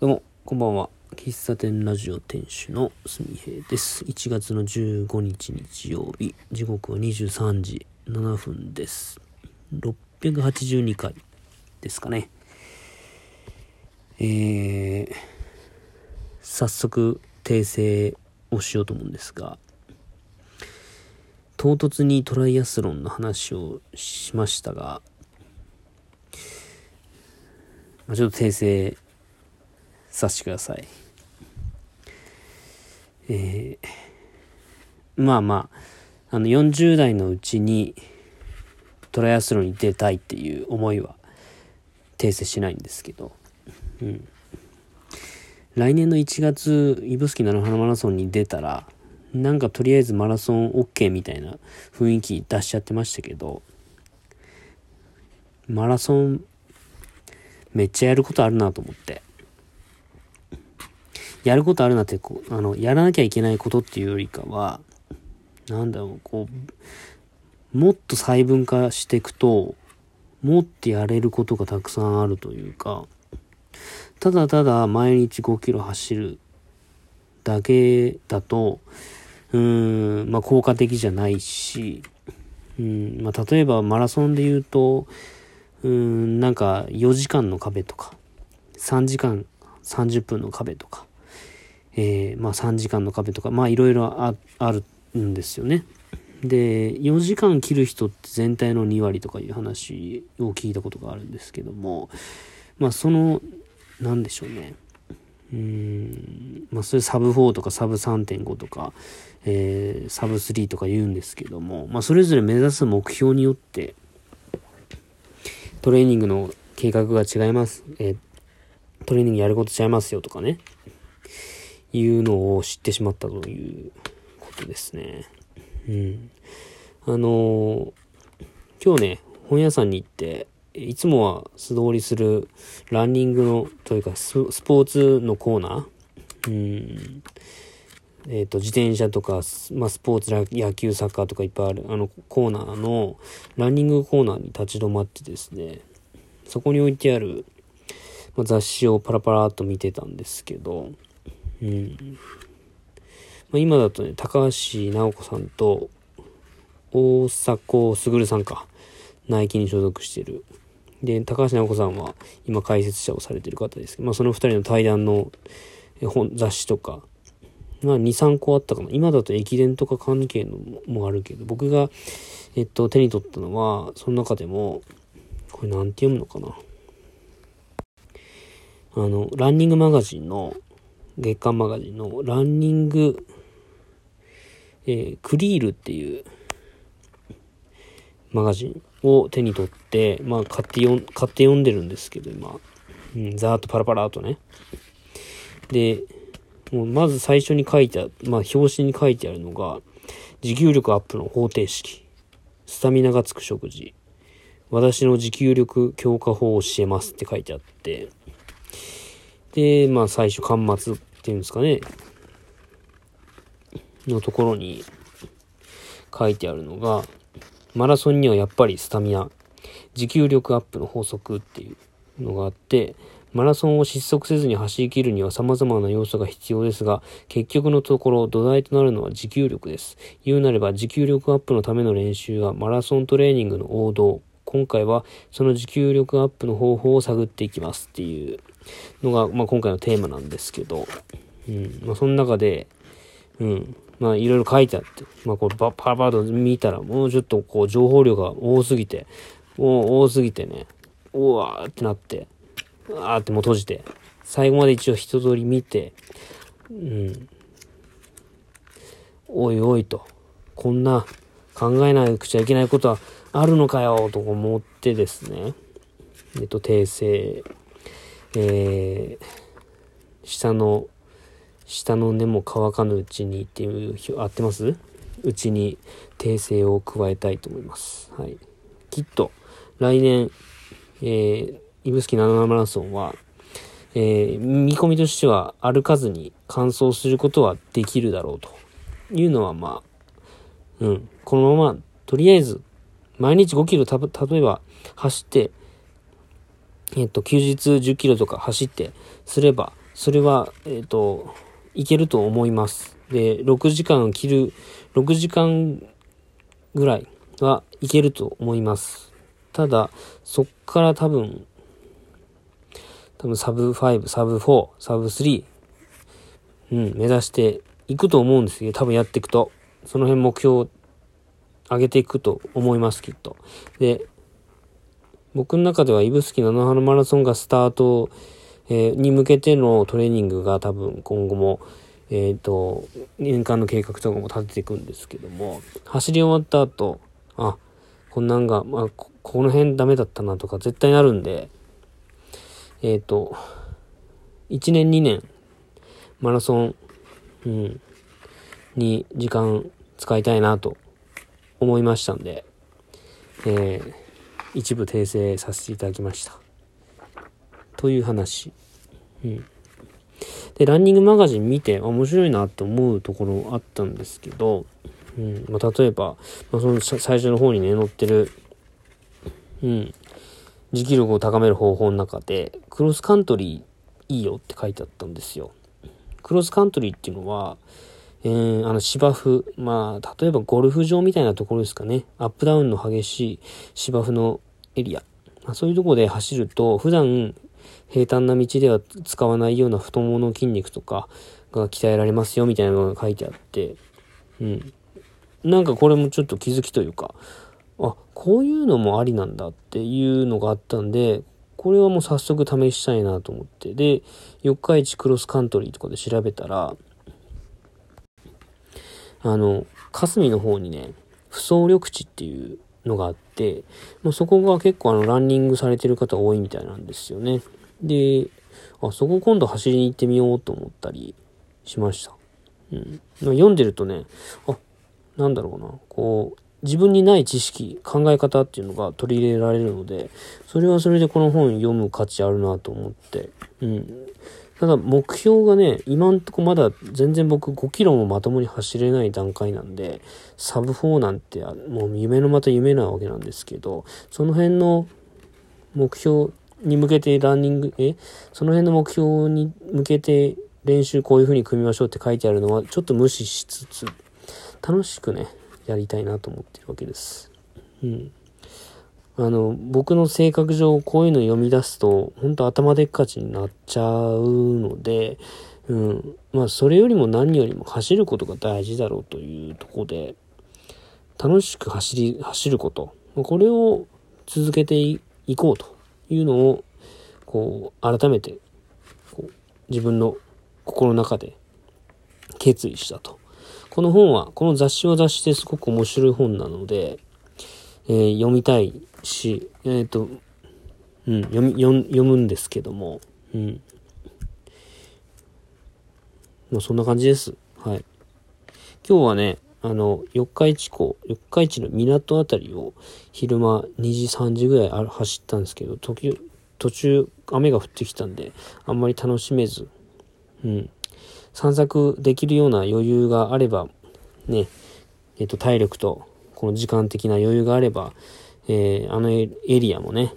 どうも、こんばんは。喫茶店ラジオ店主のすみへいです。1月の15日日曜日、時刻は23時7分です。682回ですかね。えー、早速訂正をしようと思うんですが、唐突にトライアスロンの話をしましたが、まあ、ちょっと訂正させてください。えー、まあまあ、あの40代のうちにトライアスロンに出たいっていう思いは訂正しないんですけど、うん。来年の1月、指宿菜の花マラソンに出たら、なんかとりあえずマラソン OK みたいな雰囲気出しちゃってましたけど、マラソンめっちゃやることあるなと思って。やることあるなってこう、あの、やらなきゃいけないことっていうよりかは、なんだろう、こう、もっと細分化していくと、もっとやれることがたくさんあるというか、ただただ毎日5キロ走るだけだと、うーん、まあ効果的じゃないし、うん、まあ例えばマラソンで言うと、うーん、なんか4時間の壁とか、3時間30分の壁とか、えー、まあ3時間の壁とか、まあいろいろあるんですよね。で、4時間切る人って全体の2割とかいう話を聞いたことがあるんですけども、まあその、なんでしょうね。うーん、まあそれサブ4とかサブ3.5とか、えー、サブ3とか言うんですけども、まあそれぞれ目指す目標によって、トレーニングの計画が違います。えートレーニングやること違いますよとかね。いうのを知ってしまったということですね。うん。あのー今日ね、本屋さんに行って、いつもは素通りするランニングの、というかスポーツのコーナーうん。えっ、と、自転車とか、まあ、スポーツ、野球、サッカーとかいっぱいある、あの、コーナーの、ランニングコーナーに立ち止まってですね、そこに置いてある、ま、雑誌をパラパラっと見てたんですけど、うん。まあ、今だとね、高橋直子さんと、大迫傑さんか、ナイキに所属してる。で、高橋直子さんは今解説者をされてる方ですけど、まあ、その二人の対談の本、雑誌とか、まあ、2、3個あったかな。今だと駅伝とか関係のもあるけど、僕が、えっと、手に取ったのは、その中でも、これなんて読むのかな。あの、ランニングマガジンの、月刊マガジンの、ランニング、えークリールっていう、マガジンを手に取って、まあ、買って読ん、買って読んでるんですけど、今。うん、ざーっとパラパラーとね。で、もうまず最初に書いてあるまあ、表紙に書いてあるのが、持久力アップの方程式、スタミナがつく食事、私の持久力強化法を教えますって書いてあって、で、まあ最初、端末っていうんですかね、のところに書いてあるのが、マラソンにはやっぱりスタミナ、持久力アップの法則っていうのがあって、マラソンを失速せずに走り切るには様々な要素が必要ですが、結局のところ土台となるのは持久力です。言うなれば持久力アップのための練習はマラソントレーニングの王道。今回はその持久力アップの方法を探っていきますっていうのが、まあ、今回のテーマなんですけど、うん。まあ、その中で、うん。まあ、いろいろ書いてあって、まあ、これパパラパラと見たら、もうちょっとこう、情報量が多すぎて、もう多すぎてね、うわーってなって、うわーってもう閉じて、最後まで一応一通り見て、うん。おいおいと、こんな考えなくちゃいけないことはあるのかよ、と思ってですね、えっと、訂正、えー、下の、下の根も乾かぬうちにっていう、合ってます？うちに訂正を加えたいと思います。はい。きっと、来年、えー、指宿7マラソンは、えー、見込みとしては歩かずに完走することはできるだろうというのはまあ、うん、このまま、とりあえず、毎日5キロた、例えば走って、えっと、休日10キロとか走ってすれば、それは、えっ、と、いけると思います。で、6時間切る、6時間ぐらいはいけると思います。ただ、そっから多分、多分サブ5、サブ4、サブ3、うん、目指していくと思うんですけど、多分やっていくと、その辺目標上げていくと思います、きっと。で、僕の中では、指宿菜の花マラソンがスタート、えーに向けてのトレーニングが多分今後も、えっ、と、年間の計画とかも立てていくんですけども、走り終わった後、あ、こんなんが、まあ、ここの辺ダメだったなとか絶対なるんで、えっ、と、1年2年、マラソン、うん、に時間使いたいなと思いましたんで、えー一部訂正させていただきました。という話。うん。で、ランニングマガジン見て面白いなって思うところあったんですけど、うん。まあ、例えば、まあ、その最初の方にね、載ってる、うん。持久力を高める方法の中で、クロスカントリーいいよって書いてあったんですよ。クロスカントリーっていうのは、えー、あの芝生、まあ、例えばゴルフ場みたいなところですかね。アップダウンの激しい芝生のエリア。まあ、そういうとこで走ると、普段平坦な道では使わないような太ももの筋肉とかが鍛えられますよみたいなのが書いてあって、うん。なんかこれもちょっと気づきというか、あ、こういうのもありなんだっていうのがあったんで、これはもう早速試したいなと思って。で、四日市クロスカントリーとかで調べたら、あの、霞の方にね、不走緑地っていうのがあって、まあ、そこが結構あの、ランニングされてる方多いみたいなんですよね。で、あ、そこ今度走りに行ってみようと思ったりしました。うん。まあ読んでるとね、あ、なんだろうな、こう、自分にない知識、考え方っていうのが取り入れられるので、それはそれでこの本読む価値あるなと思って、うん。ただ目標がね、今んとこまだ全然僕5キロもまともに走れない段階なんで、サブ4なんてもう夢のまた夢なわけなんですけど、その辺の目標に向けてランニング、え？その辺の目標に向けて練習こういう風に組みましょうって書いてあるのはちょっと無視しつつ、楽しくね、やりたいなと思ってるわけです。うん。あの、僕の性格上こういうの読み出すと、本当頭でっかちになっちゃうので、うん。まあ、それよりも何よりも走ることが大事だろうというとこで、楽しく走り、走ること。これを続けていこうというのを、こう、改めて、こう、自分の心の中で決意したと。この本は、この雑誌は雑誌ですごく面白い本なので、えー読みたいし、えっ、と、うん、読み、読読むんですけども、うん。まあ、そんな感じです。はい。今日はね、あの、四日市港、四日市の港あたりを昼間2時、3時ぐらいあ走ったんですけど、時、途中雨が降ってきたんで、あんまり楽しめず、うん。散策できるような余裕があれば、ね、えっ、と、体力と、この時間的な余裕があれば、えーあのエリアもね、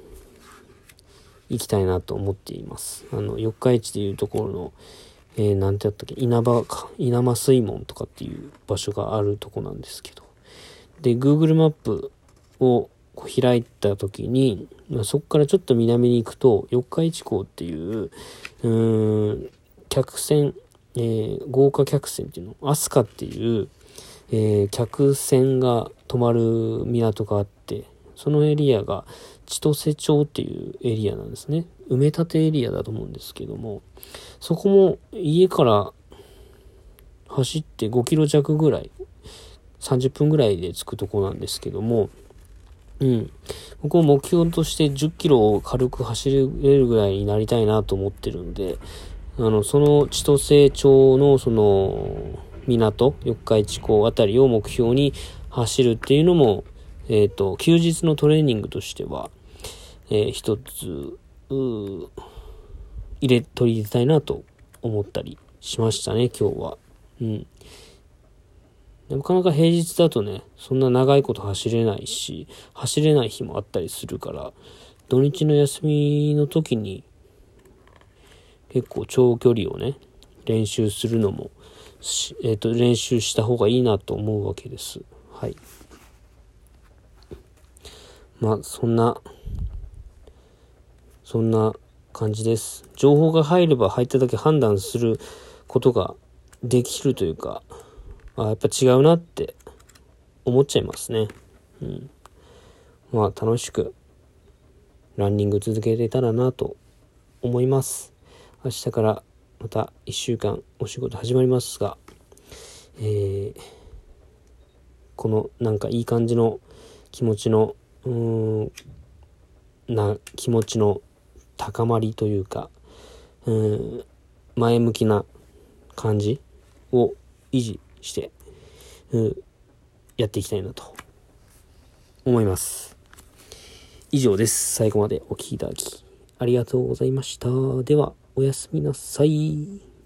行きたいなと思っています。あの、四日市でいうところの、えー、なんてやったっけ、稲葉か、稲間水門とかっていう場所があるとこなんですけど。で、Google マップを開いた時に、まあ、そこからちょっと南に行くと、四日市港っていう、うん、客船、えー豪華客船っていうの、アスカっていう、えー客船が泊まる港があって、そのエリアが千歳町っていうエリアなんですね。埋め立てエリアだと思うんですけども、そこも家から走って5キロ弱ぐらい、30分ぐらいで着くとこなんですけども、うん。僕も目標として10キロを軽く走れるぐらいになりたいなと思ってるんで、あの、その千歳町のその港、四日市港あたりを目標に走るっていうのも、えっ、と、休日のトレーニングとしては、えー一つ、入れ、取り入れたいなと思ったりしましたね、今日は。うん。なかなか平日だとね、そんな長いこと走れないし、走れない日もあったりするから、土日の休みの時に、結構長距離をね、練習するのも、え、ー、と、練習した方がいいなと思うわけです。はい。まあ、そんな、そんな感じです。情報が入れば入っただけ判断することができるというか、あやっぱ違うなって思っちゃいますね。うん。まあ、楽しくランニング続けてたらなと思います。明日からまた1週間お仕事始まりますが、えー、このなんかいい感じの気持ちの、うん、な気持ちの高まりというか、うん、前向きな感じを維持して、うん、やっていきたいなと思います。以上です。最後までお聴きいただきありがとうございました。では、おやすみなさい。